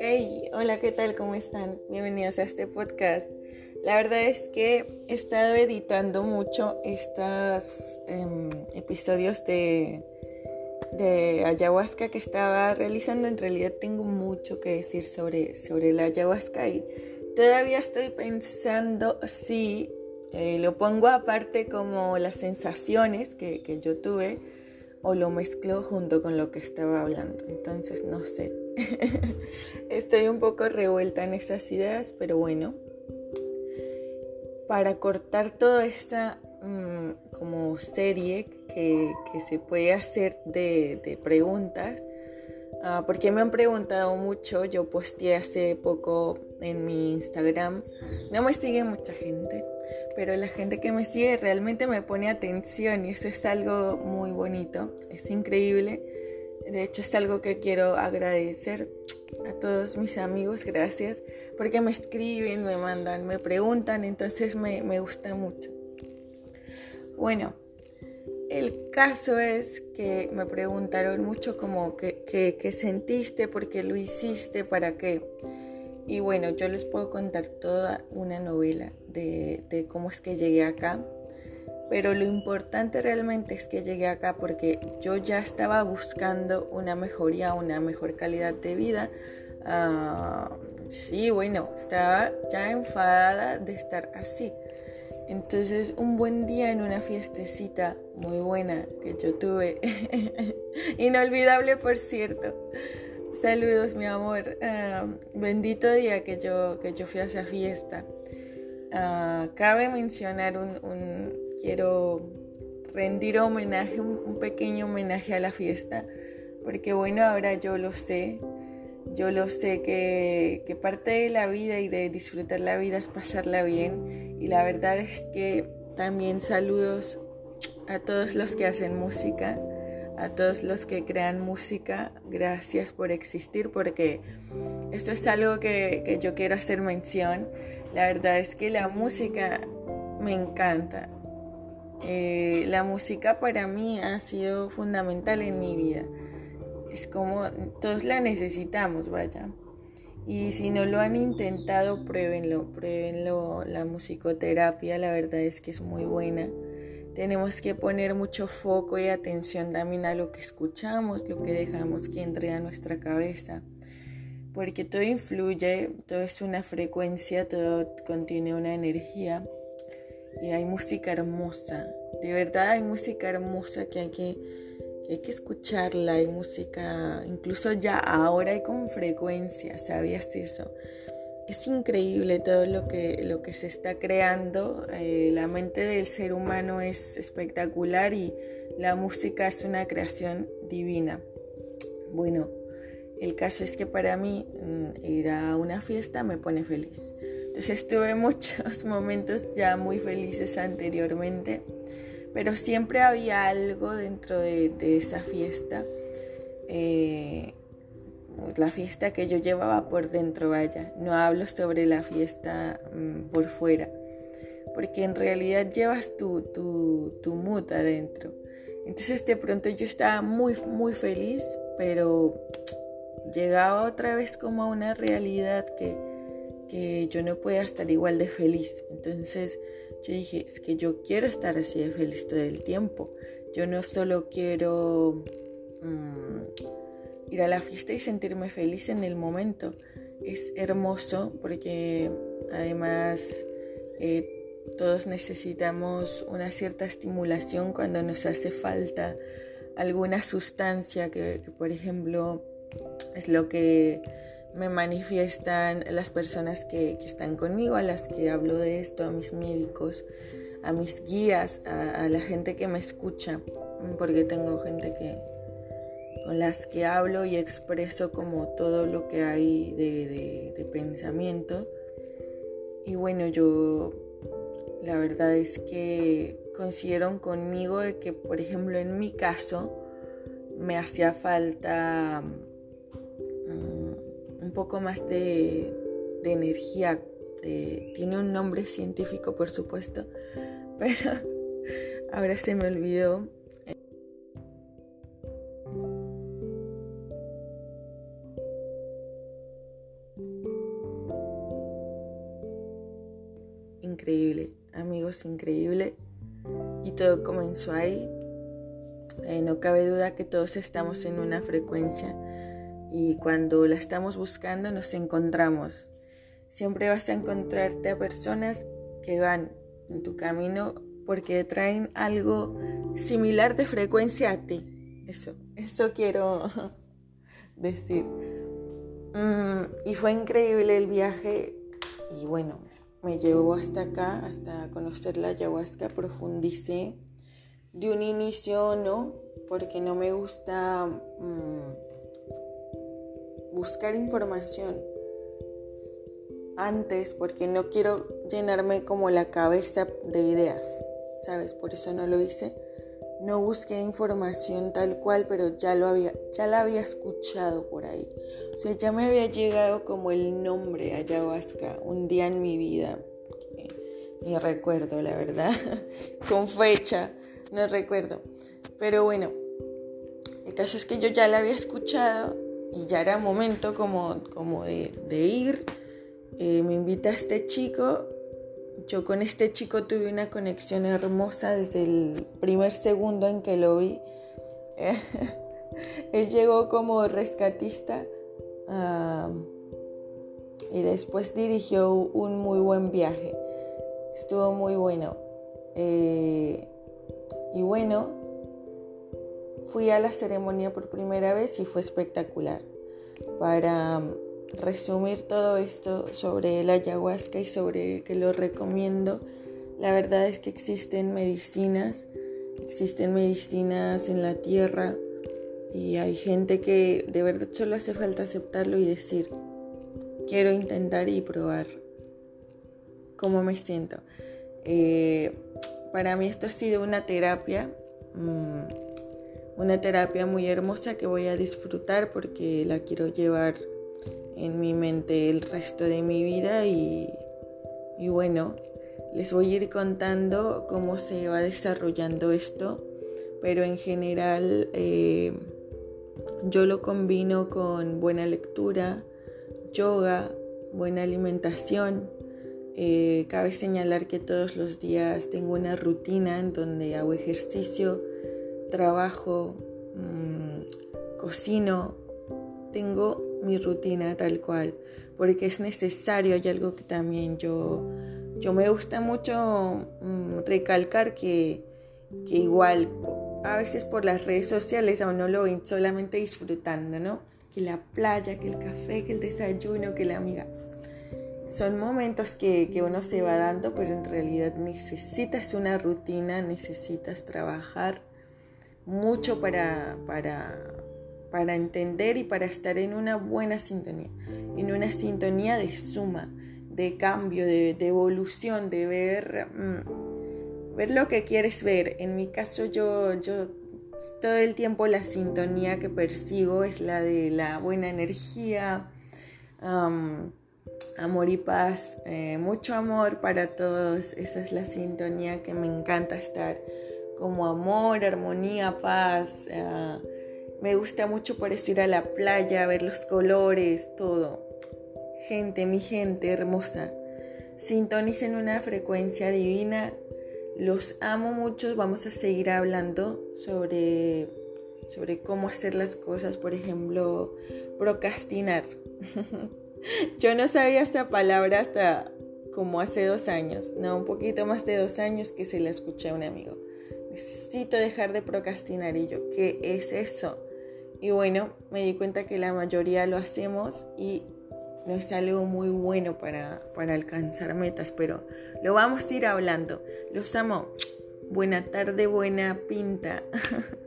Hey, hola, ¿qué tal? ¿Cómo están? Bienvenidos a este podcast. La verdad es que he estado editando mucho estos em, episodios de, de ayahuasca que estaba realizando. En realidad tengo mucho que decir sobre, sobre la ayahuasca y todavía estoy pensando si eh, lo pongo aparte como las sensaciones que, que yo tuve o lo mezclo junto con lo que estaba hablando. Entonces no sé. Estoy un poco revuelta en esas ideas, pero bueno. Para cortar toda esta mm, como serie que, que, se puede hacer de, de preguntas, uh, porque me han preguntado mucho, yo posteé hace poco en mi Instagram, no me sigue mucha gente, pero la gente que me sigue realmente me pone atención y eso es algo muy bonito, es increíble. De hecho es algo que quiero agradecer a todos mis amigos, gracias, porque me escriben, me mandan, me preguntan, entonces me, me gusta mucho. Bueno, el caso es que me preguntaron mucho como qué sentiste, por qué lo hiciste, para qué. Y bueno, yo les puedo contar toda una novela de, de, cómo es que llegué acá. Pero lo importante realmente es que llegué acá porque yo ya estaba buscando una mejoría, una mejor calidad de vida. Uh, sí, bueno, estaba ya enfadada de estar así. Entonces, un buen día en una fiestecita muy buena que yo tuve, inolvidable por cierto, Saludos, mi amor. Uh, bendito día que yo, que yo fui a esa fiesta. Uh, cabe mencionar un, un, quiero rendir homenaje, un, un, pequeño homenaje a la fiesta, porque bueno, ahora yo lo sé, yo lo sé que, parte de la vida y de disfrutar la vida es pasarla bien, y la verdad es que también saludos a todos los que hacen música a todos los que crean música, gracias por existir porque esto es algo que, que, yo quiero hacer mención. La verdad es que la música me encanta. Eh, la música para mí ha sido fundamental en mi vida. Es como todos la necesitamos, vaya. Y si no lo han intentado, pruébenlo, pruébenlo. La musicoterapia, la verdad es que es muy buena. Tenemos que poner mucho foco y atención también a lo que escuchamos, lo que dejamos que entre a nuestra cabeza, porque todo influye, todo es una frecuencia, todo contiene una energía y hay música hermosa, de verdad hay música hermosa que hay que, hay que escucharla, hay música, incluso ya ahora hay con frecuencia, ¿sabías eso? es increíble todo lo que, lo que se está creando. Eh, la mente del ser humano es espectacular y la música es una creación divina. Bueno, el caso es que para mí mm, ir a una fiesta me pone feliz. Entonces tuve muchos momentos ya muy felices anteriormente, pero siempre había algo dentro de, esa fiesta. Eh, la fiesta que yo llevaba por dentro, vaya. No hablo sobre la fiesta um, por fuera, porque en realidad llevas tu, tu, tu mood adentro. Entonces de pronto yo estaba muy, muy feliz, pero llegaba otra vez como a una realidad que, que yo no podía estar igual de feliz. Entonces yo dije, es que yo quiero estar así de feliz todo el tiempo. Yo no solo quiero... Um, ir a la fiesta y sentirme feliz en el momento. Es hermoso porque además eh, todos necesitamos una cierta estimulación cuando nos hace falta alguna sustancia que por ejemplo es lo que me manifiestan las personas que, que, están conmigo, a las que hablo de esto, a mis médicos, a mis guías, a, la gente que me escucha, porque tengo gente que, con las que hablo y expreso como todo lo que hay de, de, pensamiento. Y bueno, yo la verdad es que coincidieron conmigo de que, por ejemplo, en mi caso, me hacía falta poco más de, energía. De, tiene un nombre científico, por supuesto, pero ahora se me olvidó. Increíble, amigos, increíble. Y todo comenzó ahí. Eh, no cabe duda que todos estamos en una frecuencia y cuando la estamos buscando nos encontramos. Siempre vas a encontrarte a personas que van en tu camino porque traen algo similar de frecuencia a ti. Eso, eso quiero decir. Mm, y fue increíble el viaje y bueno, me llevó hasta acá, hasta conocer la ayahuasca, profundicé. De un inicio no, porque no me gusta mm, buscar información antes, porque no quiero llenarme como la cabeza de ideas, ¿sabes? Por eso no lo hice. No busqué información tal cual, pero ya lo había, ya la había escuchado por ahí. O sea, ya me había llegado como el nombre ayahuasca un día en mi vida. Ni recuerdo, la verdad. Con fecha, no recuerdo. Pero bueno, el caso es que yo ya la había escuchado y ya era momento como, como de, ir. Eh, me invita este chico yo con este chico tuve una conexión hermosa desde el primer segundo en que lo vi. Él llegó como rescatista y después dirigió un muy buen viaje. Estuvo muy bueno. Eh, y bueno, fui a la ceremonia por primera vez y fue espectacular. Para resumir todo esto sobre la ayahuasca y sobre que lo recomiendo, la verdad es que existen medicinas, existen medicinas en la tierra y hay gente que de verdad solo hace falta aceptarlo y decir, quiero intentar y probar cómo me siento. Eh, para mí esto ha sido una terapia, mm, una terapia muy hermosa que voy a disfrutar porque la quiero llevar en mi mente el resto de mi vida y, bueno, les voy a ir contando cómo se va desarrollando esto, pero en general eh, yo lo combino con buena lectura, yoga, buena alimentación. Eh, cabe señalar que todos los días tengo una rutina en donde hago ejercicio, trabajo, mm, cocino, tengo mi rutina tal cual, porque es necesario, hay algo que también yo, yo me gusta mucho mm, recalcar que, que igual a veces por las redes sociales a uno lo ven solamente disfrutando, ¿no? Que la playa, que el café, que el desayuno, que la amiga. Son momentos que, que uno se va dando, pero en realidad necesitas una rutina, necesitas trabajar mucho para, para, para entender y para estar en una buena sintonía, en una sintonía de suma, de cambio, de, evolución, de ver, mm, ver lo que quieres ver. En mi caso yo, yo todo el tiempo la sintonía que persigo es la de la buena energía, amor y paz, eh, mucho amor para todos. Esa es la sintonía que me encanta estar, como amor, armonía, paz. Me gusta mucho eso ir a la playa, ver los colores, todo. Gente, mi gente hermosa, sintonicen una frecuencia divina. Los amo mucho. Vamos a seguir hablando sobre, sobre cómo hacer las cosas. Por ejemplo, procrastinar. Yo no sabía esta palabra hasta como hace dos años, no, un poquito más de dos años que se la escuché a un amigo. Necesito dejar de procrastinar y yo, ¿qué es eso? Y bueno, me di cuenta que la mayoría lo hacemos y no es algo muy bueno para, para alcanzar metas, pero lo vamos a ir hablando. Los amo. Buena tarde, buena pinta.